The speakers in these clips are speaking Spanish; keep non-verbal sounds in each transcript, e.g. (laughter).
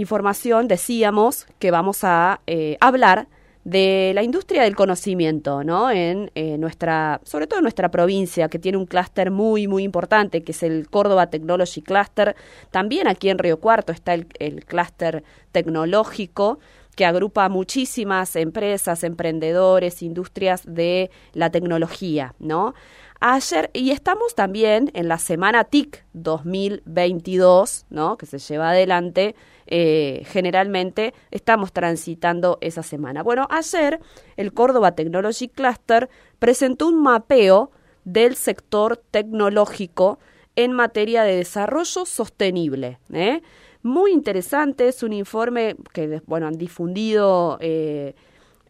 información decíamos que vamos a eh, hablar de la industria del conocimiento, ¿no? En eh, nuestra, sobre todo en nuestra provincia, que tiene un clúster muy, muy importante, que es el Córdoba Technology Cluster. También aquí en Río Cuarto está el, el clúster tecnológico que agrupa muchísimas empresas, emprendedores, industrias de la tecnología, ¿no? Ayer, y estamos también en la semana TIC 2022, ¿no? Que se lleva adelante eh, generalmente estamos transitando esa semana. Bueno, ayer el Córdoba Technology Cluster presentó un mapeo del sector tecnológico en materia de desarrollo sostenible. ¿eh? Muy interesante, es un informe que bueno, han difundido eh,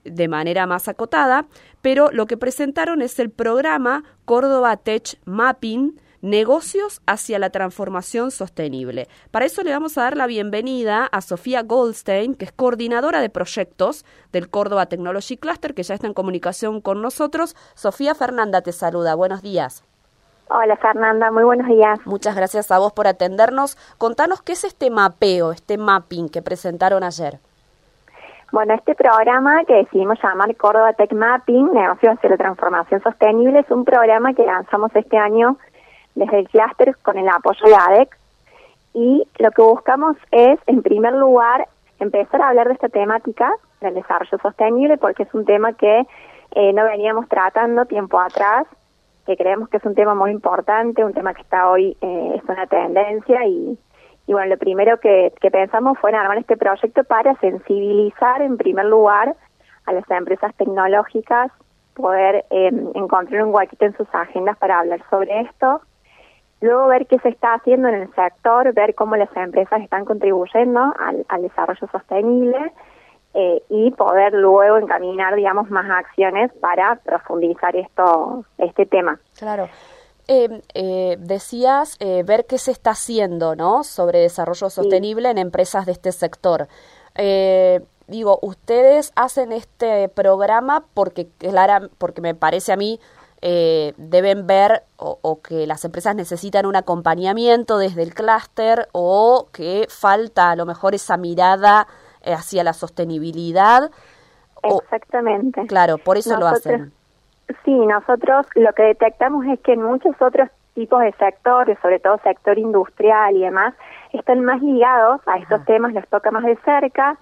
de manera más acotada, pero lo que presentaron es el programa Córdoba Tech Mapping, negocios hacia la transformación sostenible. Para eso le vamos a dar la bienvenida a Sofía Goldstein, que es coordinadora de proyectos del Córdoba Technology Cluster, que ya está en comunicación con nosotros. Sofía Fernanda te saluda. Buenos días. Hola Fernanda, muy buenos días. Muchas gracias a vos por atendernos. Contanos qué es este mapeo, este mapping que presentaron ayer. Bueno, este programa que decidimos llamar Córdoba Tech Mapping, Negocios hacia la Transformación Sostenible, es un programa que lanzamos este año desde el clúster con el apoyo de ADEC. Y lo que buscamos es, en primer lugar, empezar a hablar de esta temática del desarrollo sostenible, porque es un tema que eh, no veníamos tratando tiempo atrás, que creemos que es un tema muy importante, un tema que está hoy, eh, es una tendencia y, y bueno, lo primero que, pensamos fue en armar este proyecto para sensibilizar en primer lugar a las empresas tecnológicas, poder eh, encontrar un huequito en sus agendas para hablar sobre esto Luego ver qué se está haciendo en el sector, ver cómo las empresas están contribuyendo al, desarrollo sostenible eh, y poder luego encaminar, digamos, más acciones para profundizar esto, este tema. Claro. Eh, eh, decías ver qué se está haciendo, ¿no? Sobre desarrollo sostenible en empresas de este sector. digo, ustedes hacen este programa porque, clara, porque me parece a mí eh, deben ver o, que las empresas necesitan un acompañamiento desde el clúster o que falta a lo mejor esa mirada eh, hacia la sostenibilidad. Exactamente. claro, por eso lo hacen. Sí, nosotros lo que detectamos es que en muchos otros tipos de sectores, sobre todo sector industrial y demás, están más ligados a estos temas, los toca más de cerca,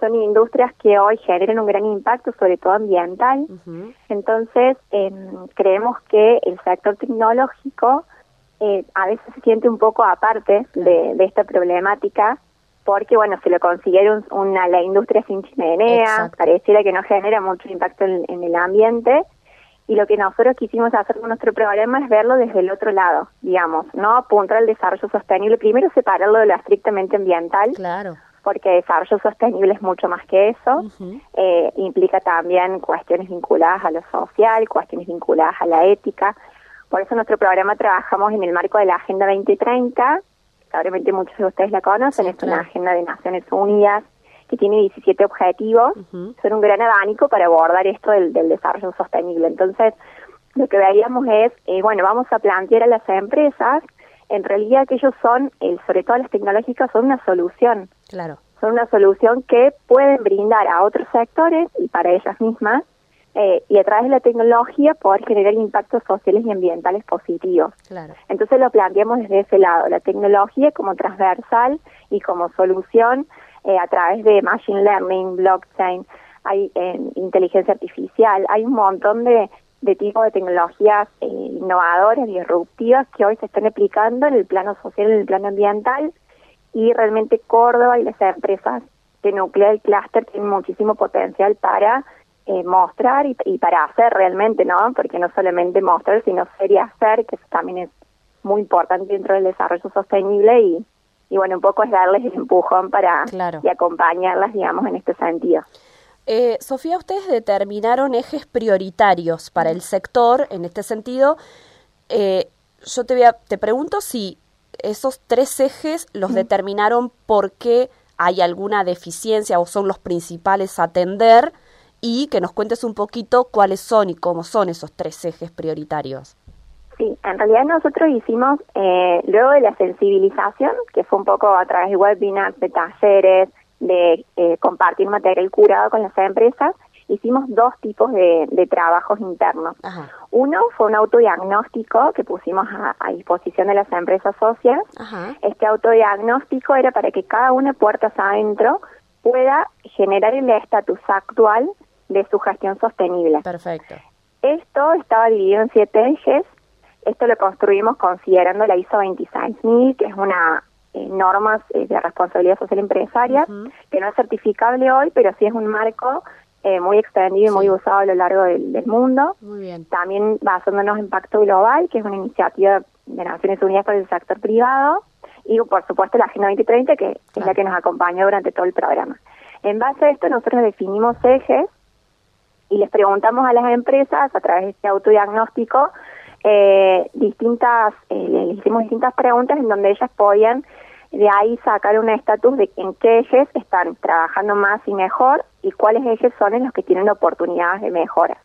son industrias que hoy generan un gran impacto, sobre todo ambiental. Entonces, em, creemos que el sector tecnológico eh, a veces se siente un poco aparte de, esta problemática, porque, bueno, se lo consiguieron una, la industria sin chimenea, pareciera que no genera mucho impacto en, en el ambiente. Y lo que nosotros quisimos hacer con nuestro programa es verlo desde el otro lado, digamos, no apuntar al desarrollo sostenible, primero separarlo de lo estrictamente ambiental. Claro porque desarrollo sostenible es mucho más que eso. eh, implica también cuestiones vinculadas a lo social, cuestiones vinculadas a la ética. Por eso nuestro programa trabajamos en el marco de la Agenda 2030. Probablemente muchos de ustedes la conocen. es una agenda de Naciones Unidas que tiene 17 objetivos. Son un gran abanico para abordar esto del, del desarrollo sostenible. Entonces, lo que veíamos es, eh, bueno, vamos a plantear a las empresas en realidad que ellos son, sobre todo las tecnológicas, son una solución. Claro. Son una solución que pueden brindar a otros sectores y para ellas mismas, eh, y a través de la tecnología poder generar impactos sociales y ambientales positivos. Claro. Entonces lo planteamos desde ese lado, la tecnología como transversal y como solución eh, a través de machine learning, blockchain, hay inteligencia artificial, hay un montón de de tipo de tecnologías eh, innovadoras, disruptivas que hoy se están aplicando en el plano social, en el plano ambiental y realmente Córdoba y las empresas de núcleo y clúster tienen muchísimo potencial para eh, mostrar y, para hacer realmente, ¿no? Porque no solamente mostrar, sino ser y hacer, que eso también es muy importante dentro del desarrollo sostenible y, y bueno, un poco es darles el empujón para y acompañarlas, digamos, en este sentido. Eh, Sofía, ustedes determinaron ejes prioritarios para el sector en este sentido. Eh, yo te, voy a, te pregunto si esos tres ejes los determinaron porque hay alguna deficiencia o son los principales a atender y que nos cuentes un poquito cuáles son y cómo son esos tres ejes prioritarios. Sí, en realidad nosotros hicimos, eh, luego de la sensibilización, que fue un poco a través de webinars, de talleres, de eh, compartir material curado con las empresas, hicimos dos tipos de, trabajos internos. Uno fue un autodiagnóstico que pusimos a, disposición de las empresas socias. Este autodiagnóstico era para que cada una puertas adentro pueda generar el estatus actual de su gestión sostenible. Perfecto. Esto estaba dividido en siete ejes. Esto lo construimos considerando la ISO 26000, que es una eh, norma eh, de responsabilidad social empresaria, que no es certificable hoy, pero sí es un marco eh, muy extendido y muy usado a lo largo del, mundo. Muy bien. También basándonos en Pacto Global, que es una iniciativa de Naciones Unidas para el sector privado, y por supuesto la Agenda 2030, que es la que nos acompañó durante todo el programa. En base a esto, nosotros definimos ejes y les preguntamos a las empresas a través de este autodiagnóstico eh, distintas, eh, les hicimos distintas preguntas en donde ellas podían de ahí sacar un estatus de en qué ejes están trabajando más y mejor y cuáles ejes son en los que tienen oportunidades de mejora.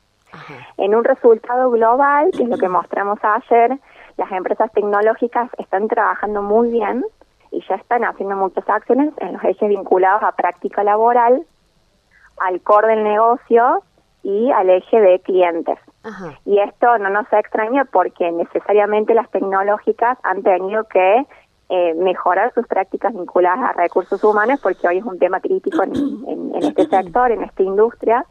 En un resultado global, que es lo que (clears throat) mostramos ayer, las empresas tecnológicas están trabajando muy bien y ya están haciendo muchas acciones en los ejes vinculados a práctica laboral, al core del negocio y al eje de clientes. Y esto no nos extraña porque necesariamente las tecnológicas han tenido que eh, mejorar sus prácticas vinculadas a recursos humanos porque hoy es un tema crítico en, este (coughs) sector, en esta industria,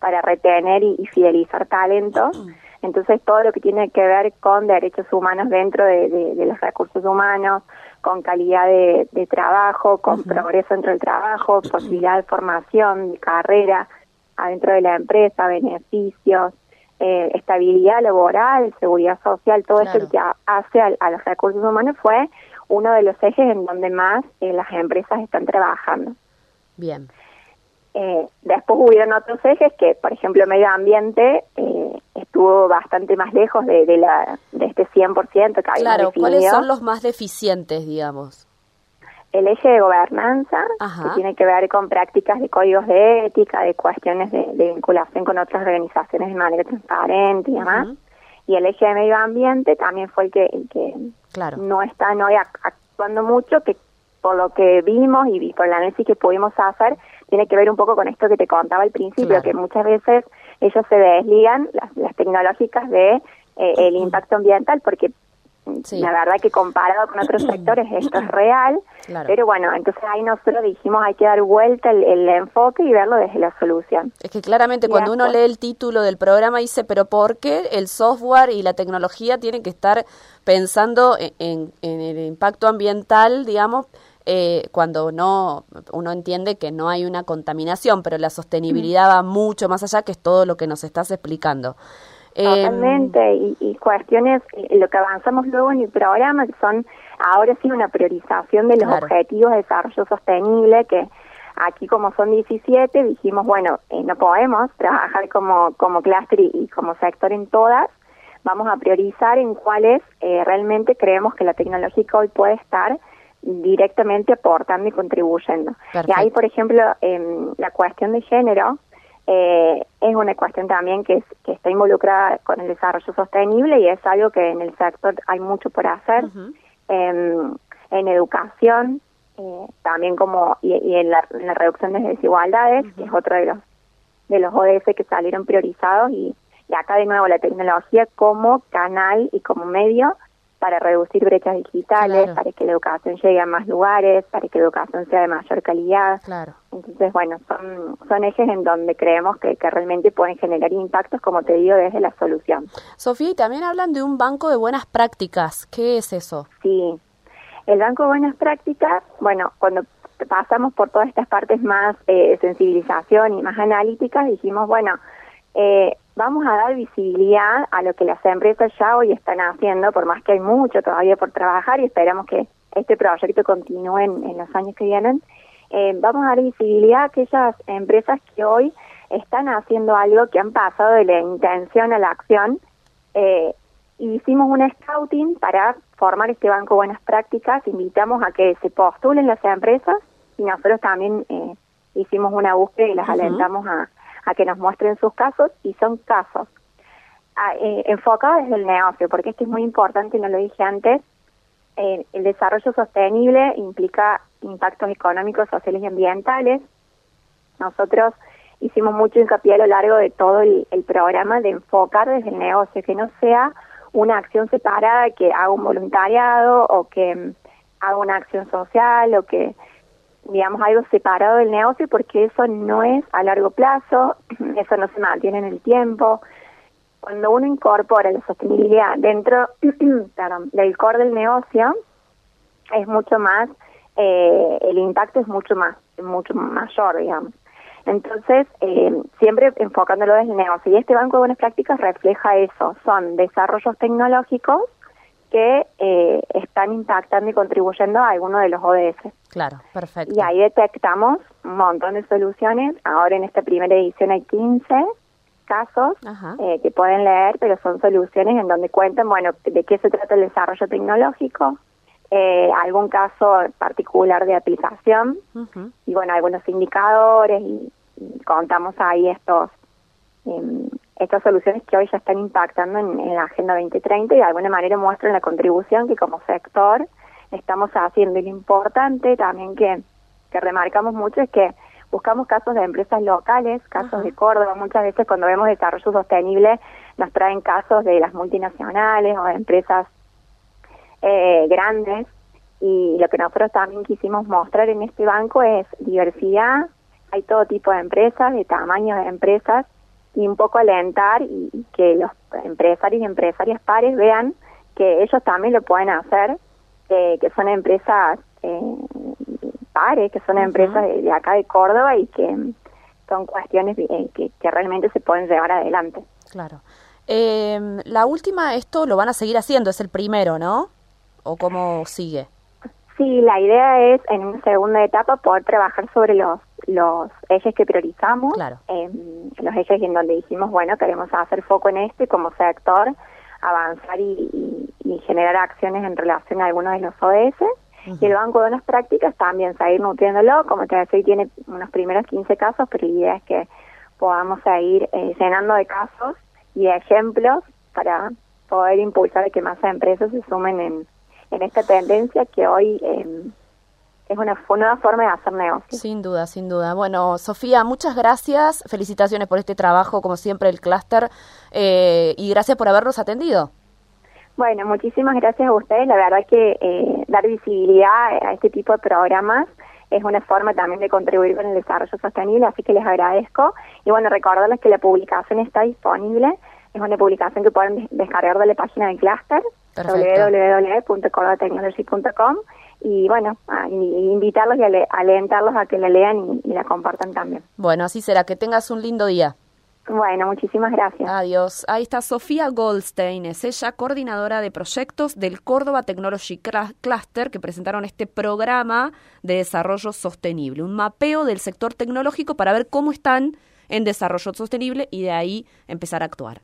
para retener y, fidelizar talentos. Entonces todo lo que tiene que ver con derechos humanos dentro de, los recursos humanos, con calidad de, trabajo, con progreso dentro del trabajo, posibilidad de formación, de carrera adentro de la empresa, beneficios, eh, estabilidad laboral, seguridad social, todo eso que hace a, los recursos humanos fue uno de los ejes en donde más eh, las empresas están trabajando. Bien. Eh, después hubieron otros ejes que, por ejemplo, medio ambiente eh, estuvo bastante más lejos de, de, la, de este 100% que había Claro, ¿cuáles son los más deficientes, digamos? El eje de gobernanza, que tiene que ver con prácticas de códigos de ética, de cuestiones de, vinculación con otras organizaciones de manera transparente y demás. Y el eje de medio ambiente también fue el que, el que claro. no están hoy actuando mucho, que por lo que vimos y por el análisis que pudimos hacer, tiene que ver un poco con esto que te contaba al principio, que muchas veces ellos se desligan, las, tecnológicas, de eh, el impacto ambiental, porque la verdad que comparado con otros (clears throat) sectores esto es real, pero bueno, entonces ahí nosotros dijimos hay que dar vuelta el, enfoque y verlo desde la solución. Es que claramente cuando uno lee el título del programa dice, pero ¿por qué el software y la tecnología tienen que estar pensando en, el impacto ambiental, digamos, eh, cuando no uno entiende que no hay una contaminación, pero la sostenibilidad va mucho más allá, que es todo lo que nos estás explicando. Totalmente, y, cuestiones, eh, lo que avanzamos luego en el programa, que son ahora sí una priorización de los objetivos de desarrollo sostenible, que aquí como son 17, dijimos, bueno, eh, no podemos trabajar como, como clúster y, como sector en todas, vamos a priorizar en cuáles eh, realmente creemos que la tecnológica hoy puede estar directamente aportando y contribuyendo. Y ahí, por ejemplo, en la cuestión de género, eh, es una cuestión también que, que está involucrada con el desarrollo sostenible y es algo que en el sector hay mucho por hacer. en, educación, eh, también como y, en, la, reducción de desigualdades, que es otro de los de los ODS que salieron priorizados y, y acá de nuevo la tecnología como canal y como medio para reducir brechas digitales, para que la educación llegue a más lugares, para que la educación sea de mayor calidad. Claro. Entonces, bueno, son, son ejes en donde creemos que, que realmente pueden generar impactos, como te digo, desde la solución. Sofía, y también hablan de un banco de buenas prácticas. ¿Qué es eso? Sí, el banco de buenas prácticas, bueno, cuando pasamos por todas estas partes más eh, sensibilización y más analíticas, dijimos, bueno, eh, vamos a dar visibilidad a lo que las empresas ya hoy están haciendo, por más que hay mucho todavía por trabajar y esperamos que este proyecto continúe en, los años que vienen. Eh, vamos a dar visibilidad a aquellas empresas que hoy están haciendo algo que han pasado de la intención a la acción. Eh, hicimos un scouting para formar este banco buenas prácticas. Invitamos a que se postulen las empresas y nosotros también eh, hicimos una búsqueda y las alentamos a, a que nos muestren sus casos y son casos ah, eh, enfocado desde el negocio, porque esto es muy importante, no lo dije antes, eh, el desarrollo sostenible implica impactos económicos, sociales y ambientales. Nosotros hicimos mucho hincapié a lo largo de todo el, programa de enfocar desde el negocio, que no sea una acción separada que haga un voluntariado o que mm, haga una acción social o que digamos algo separado del negocio porque eso no es a largo plazo, (clears throat) eso no se mantiene en el tiempo. Cuando uno incorpora la sostenibilidad dentro (clears throat) del core del negocio, es mucho más, eh, el impacto es mucho más, mucho mayor, digamos. Entonces, eh, siempre enfocándolo desde el negocio. Y este Banco de Buenas Prácticas refleja eso. Son desarrollos tecnológicos que eh, están impactando y contribuyendo a alguno de los ODS. Claro, perfecto. Y ahí detectamos un montón de soluciones. Ahora en esta primera edición hay 15 casos eh, que pueden leer, pero son soluciones en donde cuentan, bueno, de qué se trata el desarrollo tecnológico, eh, algún caso particular de aplicación y bueno, algunos indicadores y, contamos ahí estos em, estas soluciones que hoy ya están impactando en, la Agenda 2030 y de alguna manera muestran la contribución que como sector estamos haciendo. Y lo importante también que, que remarcamos mucho es que buscamos casos de empresas locales, casos de Córdoba. Muchas veces cuando vemos desarrollo sostenible nos traen casos de las multinacionales o de empresas eh, grandes y lo que nosotros también quisimos mostrar en este banco es diversidad, hay todo tipo de empresas, de tamaños de empresas y un poco alentar y, que los empresarios y empresarias pares vean que ellos también lo pueden hacer, que son empresas eh, pares, que son empresas de, acá de Córdoba y que son cuestiones eh, que, que realmente se pueden llevar adelante. Claro. Eh, la última, esto lo van a seguir haciendo, es el primero, ¿no? ¿O cómo sigue? Sí, la idea es en una segunda etapa poder trabajar sobre los los ejes que priorizamos, claro. Em, los ejes en donde dijimos, bueno, queremos hacer foco en este como sector, avanzar y, generar acciones en relación a algunos de los ODS. Y el Banco de Buenas Prácticas también seguir nutriéndolo, como te decía, tiene unos primeros 15 casos, pero la idea es que podamos seguir eh, llenando de casos y de ejemplos para poder impulsar que más empresas se sumen en, en esta tendencia que hoy eh, es una nueva forma de hacer negocio. Sin duda, sin duda. Bueno, Sofía, muchas gracias. Felicitaciones por este trabajo, como siempre, el clúster, eh, y gracias por habernos atendido. Bueno, muchísimas gracias a ustedes. La verdad que eh, dar visibilidad a este tipo de programas es una forma también de contribuir con el desarrollo sostenible, así que les agradezco. Y bueno, recordarles que la publicación está disponible. Es una publicación que pueden descargar de la página del clúster www.cordatechnology.com y bueno, invitarlos y alentarlos a que la lean y, la compartan también. Bueno, así será. Que tengas un lindo día. Bueno, muchísimas gracias. Adiós. Ahí está Sofía Goldstein, es ella coordinadora de proyectos del Córdoba Technology Cluster que presentaron este programa de desarrollo sostenible, un mapeo del sector tecnológico para ver cómo están en desarrollo sostenible y de ahí empezar a actuar.